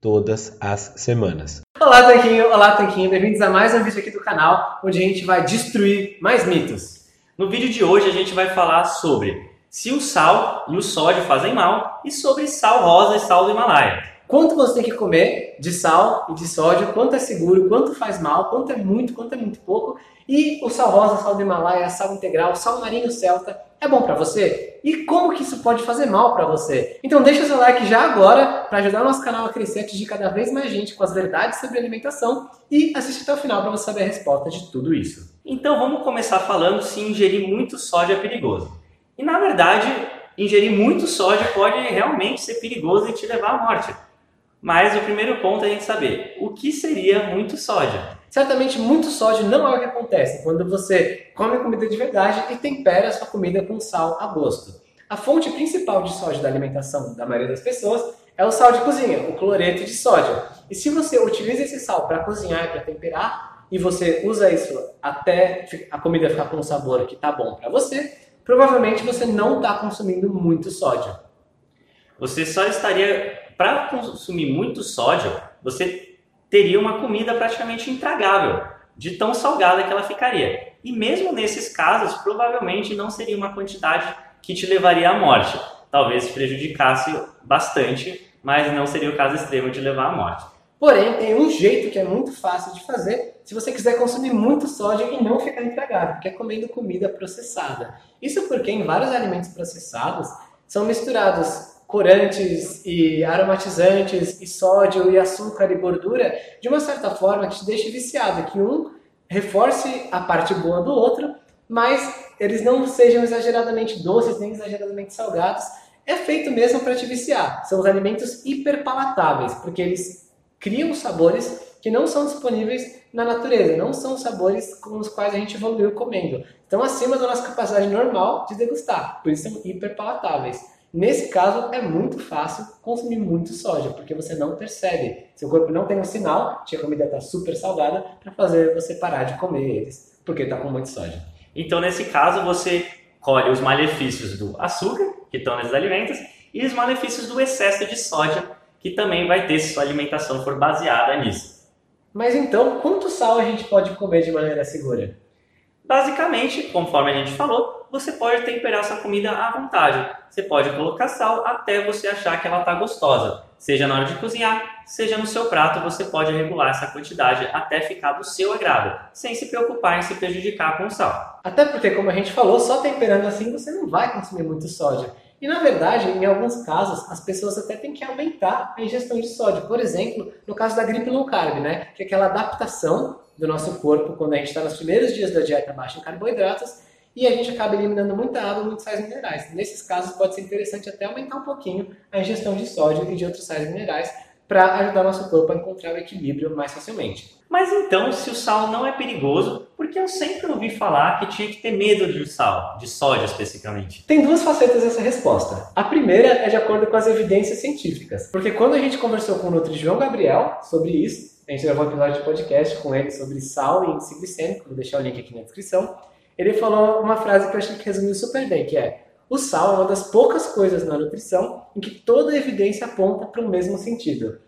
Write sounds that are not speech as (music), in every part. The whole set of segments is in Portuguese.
todas as semanas. Olá, Tanquinho! Olá, Tanquinho! Bem-vindos a mais um vídeo aqui do canal, onde a gente vai destruir mais mitos. No vídeo de hoje a gente vai falar sobre se o sal e o sódio fazem mal e sobre sal rosa e sal do Himalaia. Quanto você tem que comer de sal e de sódio, quanto é seguro, quanto faz mal, quanto é muito, quanto é muito pouco. E o sal rosa, sal do Himalaia, sal integral, sal marinho celta é bom para você? E como que isso pode fazer mal para você? Então deixa seu like já agora para ajudar o nosso canal a crescer, atingir cada vez mais gente com as verdades sobre alimentação e assiste até o final para você saber a resposta de tudo isso. Então vamos começar falando se ingerir muito sódio é perigoso. E na verdade, ingerir muito sódio pode realmente ser perigoso e te levar à morte. Mas o primeiro ponto é a gente saber o que seria muito sódio. Certamente, muito sódio não é o que acontece quando você come comida de verdade e tempera a sua comida com sal a gosto. A fonte principal de sódio da alimentação da maioria das pessoas é o sal de cozinha, o cloreto de sódio. E se você utiliza esse sal para cozinhar e para temperar, e você usa isso até a comida ficar com um sabor que está bom para você, provavelmente você não está consumindo muito sódio. Você só estaria, para consumir muito sódio, você teria uma comida praticamente intragável, de tão salgada que ela ficaria. E mesmo nesses casos, provavelmente não seria uma quantidade que te levaria à morte. Talvez prejudicasse bastante, mas não seria o caso extremo de levar à morte. Porém, tem um jeito que é muito fácil de fazer se você quiser consumir muito sódio e não ficar intragável, que é comendo comida processada. Isso porque em vários alimentos processados são misturados corantes e aromatizantes e sódio e açúcar e gordura de uma certa forma que te deixe viciado, que um reforce a parte boa do outro, mas eles não sejam exageradamente doces nem exageradamente salgados. É feito mesmo para te viciar. São os alimentos hiperpalatáveis, porque eles criam sabores que não são disponíveis na natureza, não são sabores com os quais a gente evoluiu comendo. Estão acima da nossa capacidade normal de degustar, por isso são hiperpalatáveis. Nesse caso, é muito fácil consumir muito soja, porque você não percebe. Seu corpo não tem um sinal que a comida está super salgada para fazer você parar de comer eles, porque está com muito soja. Então, nesse caso, você colhe os malefícios do açúcar, que estão nesses alimentos, e os malefícios do excesso de soja, que também vai ter se sua alimentação for baseada nisso. Mas então, quanto sal a gente pode comer de maneira segura? Basicamente, conforme a gente falou, você pode temperar sua comida à vontade. Você pode colocar sal até você achar que ela está gostosa. Seja na hora de cozinhar, seja no seu prato, você pode regular essa quantidade até ficar do seu agrado, sem se preocupar em se prejudicar com o sal. Até porque, como a gente falou, só temperando assim você não vai consumir muito sódio. E na verdade, em alguns casos, as pessoas até têm que aumentar a ingestão de sódio. Por exemplo, no caso da gripe low carb, né? Que é aquela adaptação do nosso corpo quando a gente está nos primeiros dias da dieta baixa em carboidratos e a gente acaba eliminando muita água e muitos sais minerais. Nesses casos, pode ser interessante até aumentar um pouquinho a ingestão de sódio e de outros sais minerais para ajudar nosso corpo a encontrar o equilíbrio mais facilmente. Mas então, se o sal não é perigoso, porque eu sempre ouvi falar que tinha que ter medo de sal, de sódio especificamente? Tem duas facetas dessa resposta. A primeira é de acordo com as evidências científicas, porque quando a gente conversou com o Nutri João Gabriel sobre isso, a gente gravou um episódio de podcast com ele sobre sal e índice glicêmico, vou deixar o link aqui na descrição ele falou uma frase que eu achei que resumiu super bem, que é o sal é uma das poucas coisas na nutrição em que toda a evidência aponta para o mesmo sentido.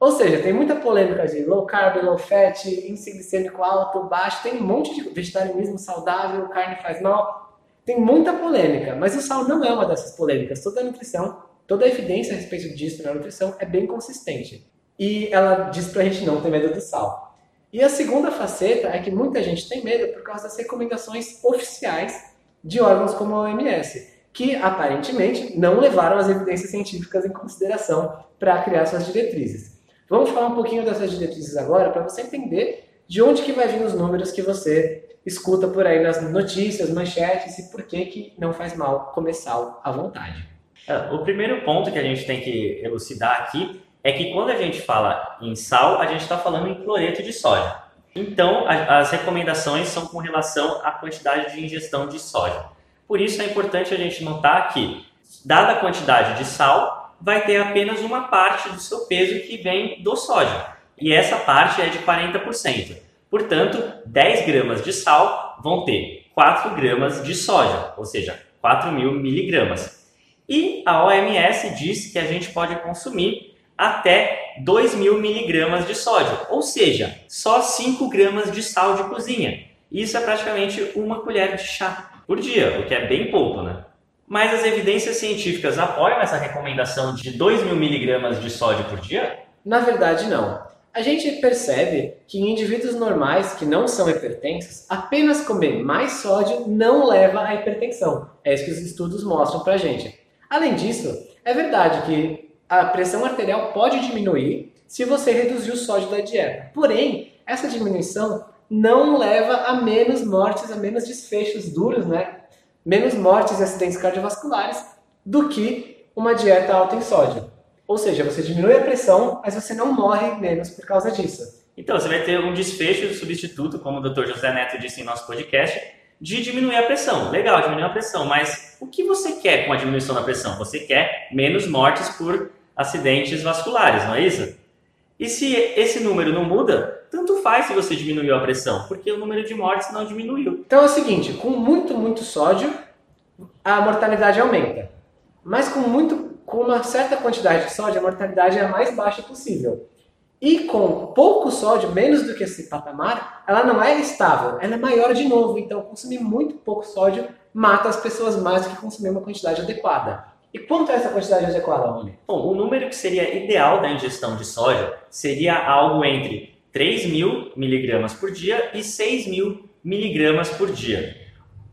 Ou seja, tem muita polêmica de low carb, low fat, índice glicêmico alto, baixo, tem um monte de vegetarianismo saudável, carne faz mal. Tem muita polêmica, mas o sal não é uma dessas polêmicas. Toda a nutrição, toda a evidência a respeito disso na nutrição é bem consistente. E ela diz pra gente não ter medo do sal. E a segunda faceta é que muita gente tem medo por causa das recomendações oficiais de órgãos como a OMS, que aparentemente não levaram as evidências científicas em consideração para criar suas diretrizes. Vamos falar um pouquinho dessas diretrizes agora para você entender de onde que vai vir os números que você escuta por aí nas notícias, manchetes e por que, que não faz mal comer sal à vontade. É, o primeiro ponto que a gente tem que elucidar aqui é que quando a gente fala em sal, a gente está falando em cloreto de sódio. Então, a, as recomendações são com relação à quantidade de ingestão de sódio. Por isso é importante a gente notar que, dada a quantidade de sal, vai ter apenas uma parte do seu peso que vem do sódio. E essa parte é de 40%. Portanto, 10 gramas de sal vão ter 4 gramas de sódio, ou seja, 4 mil miligramas. E a OMS diz que a gente pode consumir até 2 mil miligramas de sódio, ou seja, só 5 gramas de sal de cozinha. Isso é praticamente uma colher de chá por dia, o que é bem pouco, né? Mas as evidências científicas apoiam essa recomendação de 2 mil miligramas de sódio por dia? Na verdade, não. A gente percebe que em indivíduos normais que não são hipertensos, apenas comer mais sódio não leva à hipertensão. É isso que os estudos mostram pra gente. Além disso, é verdade que a pressão arterial pode diminuir se você reduzir o sódio da dieta. Porém, essa diminuição não leva a menos mortes, a menos desfechos duros, né? Menos mortes e acidentes cardiovasculares do que uma dieta alta em sódio. Ou seja, você diminui a pressão, mas você não morre menos por causa disso. Então, você vai ter um desfecho substituto, como o Dr. José Neto disse em nosso podcast, de diminuir a pressão. Legal, diminuir a pressão, mas o que você quer com a diminuição da pressão? Você quer menos mortes por acidentes vasculares, não é isso? E se esse número não muda, tanto faz se você diminuiu a pressão, porque o número de mortes não diminuiu. Então é o seguinte, com muito, muito sódio, a mortalidade aumenta. Mas com muito com uma certa quantidade de sódio, a mortalidade é a mais baixa possível. E com pouco sódio, menos do que esse patamar, ela não é estável, ela é maior de novo. Então, consumir muito pouco sódio mata as pessoas mais do que consumir uma quantidade adequada. E quanto é essa quantidade adequada, Rony? Bom, o número que seria ideal da ingestão de sódio seria algo entre 3 mil miligramas por dia e 6 mil miligramas por dia.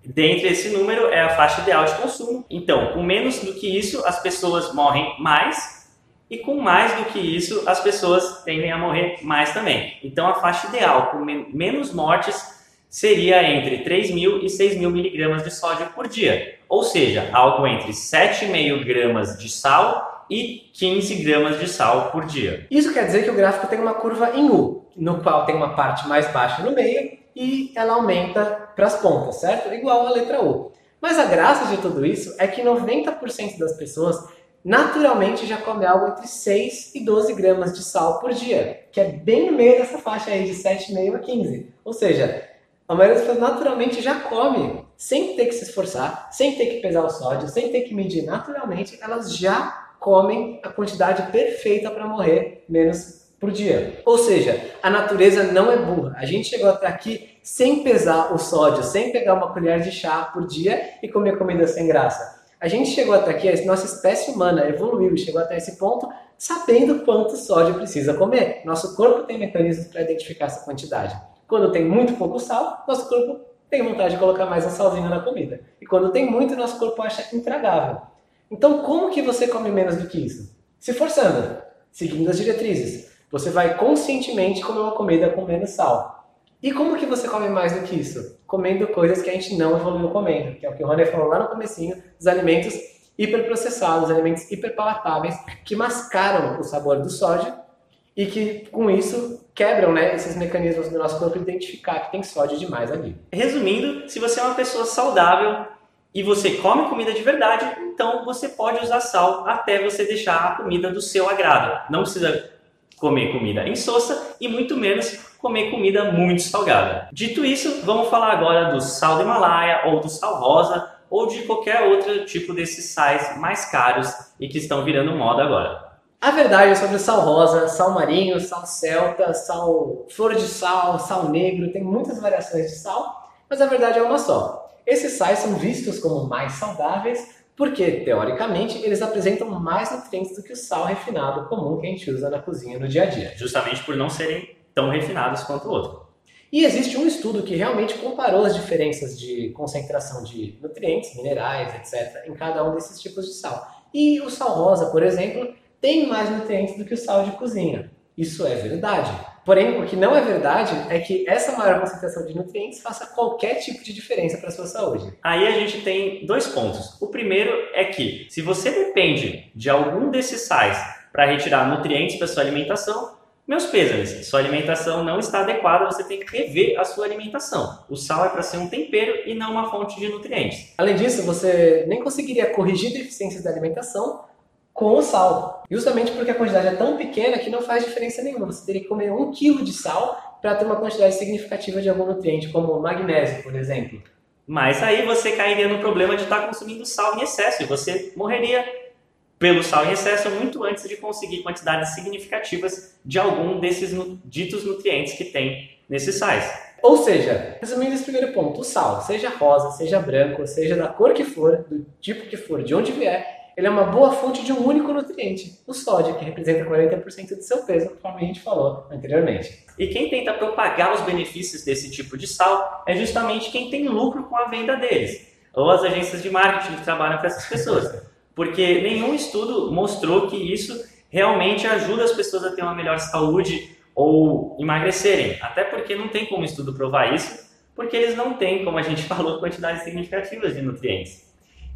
Dentre esse número é a faixa ideal de consumo. Então, com menos do que isso, as pessoas morrem mais, e com mais do que isso, as pessoas tendem a morrer mais também. Então, a faixa ideal com menos mortes seria entre 3 mil e 6 mil miligramas de sódio por dia, ou seja, algo entre 7,5 gramas de sal e 15 gramas de sal por dia. Isso quer dizer que o gráfico tem uma curva em U, no qual tem uma parte mais baixa no meio e ela aumenta para as pontas, certo? Igual a letra U. Mas a graça de tudo isso é que 90% das pessoas naturalmente já come algo entre 6 e 12 gramas de sal por dia, que é bem no meio dessa faixa aí de 7,5 a 15. Ou seja, a maioria das pessoas naturalmente já come, sem ter que se esforçar, sem ter que pesar o sódio, sem ter que medir naturalmente, elas já comem a quantidade perfeita para morrer menos por dia. Ou seja, a natureza não é burra. A gente chegou até aqui sem pesar o sódio, sem pegar uma colher de chá por dia e comer comida sem graça. A gente chegou até aqui, a nossa espécie humana evoluiu e chegou até esse ponto sabendo quanto sódio precisa comer. Nosso corpo tem mecanismos para identificar essa quantidade. Quando tem muito pouco sal, nosso corpo tem vontade de colocar mais um salzinho na comida. E quando tem muito, nosso corpo acha intragável. Então, como que você come menos do que isso? Se forçando, seguindo as diretrizes. Você vai conscientemente comer uma comida com menos sal. E como que você come mais do que isso? Comendo coisas que a gente não evoluiu comendo, que é o que o Rony falou lá no comecinho, os alimentos hiperprocessados, alimentos hiperpalatáveis, que mascaram o sabor do sódio e que, com isso, quebram né, esses mecanismos do nosso corpo identificar que tem sódio demais ali. Resumindo, se você é uma pessoa saudável e você come comida de verdade, então você pode usar sal até você deixar a comida do seu agrado. Não precisa comer comida insossa e muito menos comer comida muito salgada. Dito isso, vamos falar agora do sal do Himalaia ou do sal rosa ou de qualquer outro tipo desses sais mais caros e que estão virando moda agora. A verdade é sobre sal rosa, sal marinho, sal celta, sal flor de sal, sal negro, tem muitas variações de sal, mas a verdade é uma só. Esses sais são vistos como mais saudáveis porque, teoricamente, eles apresentam mais nutrientes do que o sal refinado comum que a gente usa na cozinha no dia a dia. Justamente por não serem tão refinados quanto o outro. E existe um estudo que realmente comparou as diferenças de concentração de nutrientes, minerais, etc., em cada um desses tipos de sal. E o sal rosa, por exemplo, tem mais nutrientes do que o sal de cozinha. Isso é verdade. Porém, o que não é verdade é que essa maior concentração de nutrientes faça qualquer tipo de diferença para a sua saúde. Aí a gente tem dois pontos. O primeiro é que, se você depende de algum desses sais para retirar nutrientes para sua alimentação, meus pêsames, sua alimentação não está adequada, você tem que rever a sua alimentação. O sal é para ser um tempero e não uma fonte de nutrientes. Além disso, você nem conseguiria corrigir deficiências da alimentação com o sal. Justamente porque a quantidade é tão pequena que não faz diferença nenhuma. Você teria que comer um quilo de sal para ter uma quantidade significativa de algum nutriente, como magnésio, por exemplo. Mas aí você cairia no problema de estar consumindo sal em excesso e você morreria pelo sal em excesso muito antes de conseguir quantidades significativas de algum desses ditos nutrientes que tem nesses sais. Ou seja, resumindo esse primeiro ponto, o sal, seja rosa, seja branco, seja da cor que for, do tipo que for, de onde vier, ele é uma boa fonte de um único nutriente, o sódio, que representa 40% do seu peso, conforme a gente falou anteriormente. E quem tenta propagar os benefícios desse tipo de sal é justamente quem tem lucro com a venda deles, ou as agências de marketing que trabalham para essas pessoas porque nenhum estudo mostrou que isso realmente ajuda as pessoas a ter uma melhor saúde ou emagrecerem. Até porque não tem como estudo provar isso, porque eles não têm, como a gente (laughs) falou, quantidades significativas de nutrientes.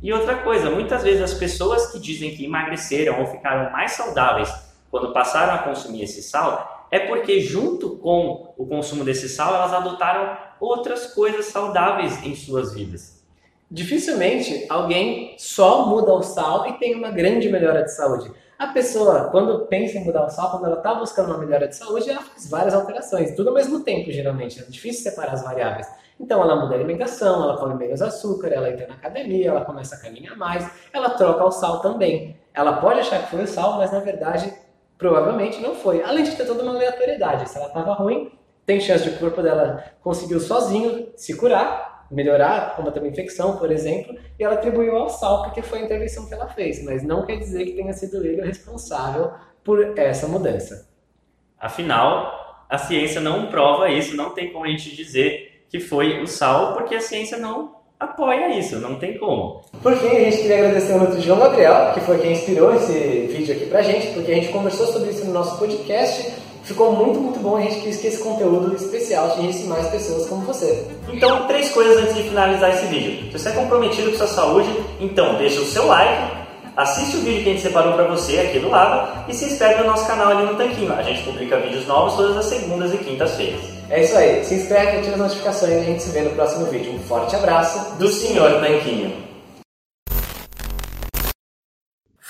E outra coisa, muitas vezes as pessoas que dizem que emagreceram ou ficaram mais saudáveis quando passaram a consumir esse sal, é porque junto com o consumo desse sal, elas adotaram outras coisas saudáveis em suas vidas. Dificilmente alguém só muda o sal e tem uma grande melhora de saúde. A pessoa, quando pensa em mudar o sal, quando ela está buscando uma melhora de saúde, ela faz várias alterações, tudo ao mesmo tempo, geralmente. É difícil separar as variáveis. Então, ela muda a alimentação, ela come menos açúcar, ela entra na academia, ela começa a caminhar mais, ela troca o sal também. Ela pode achar que foi o sal, mas na verdade, provavelmente não foi. Além de ter toda uma aleatoriedade. Se ela estava ruim, tem chance de o corpo dela conseguir sozinho se curar, melhorar, combater uma infecção, por exemplo, e ela atribuiu ao sal porque foi a intervenção que ela fez, mas não quer dizer que tenha sido ele o responsável por essa mudança. Afinal, a ciência não prova isso, não tem como a gente dizer que foi o sal, porque a ciência não apoia isso, não tem como. Por fim, a gente queria agradecer ao Nutri João Gabriel, que foi quem inspirou esse vídeo aqui pra gente, porque a gente conversou sobre isso no nosso podcast Ficou muito, muito bom. A gente quis que esse conteúdo especial atingisse mais pessoas como você. Então, três coisas antes de finalizar esse vídeo. Se você é comprometido com sua saúde, então deixa o seu like, assiste o vídeo que a gente separou para você aqui do lado e se inscreve no nosso canal ali no Tanquinho. A gente publica vídeos novos todas as segundas e quintas-feiras. É isso aí. Se inscreve, ativa as notificações e a gente se vê no próximo vídeo. Um forte abraço do Senhor Tanquinho.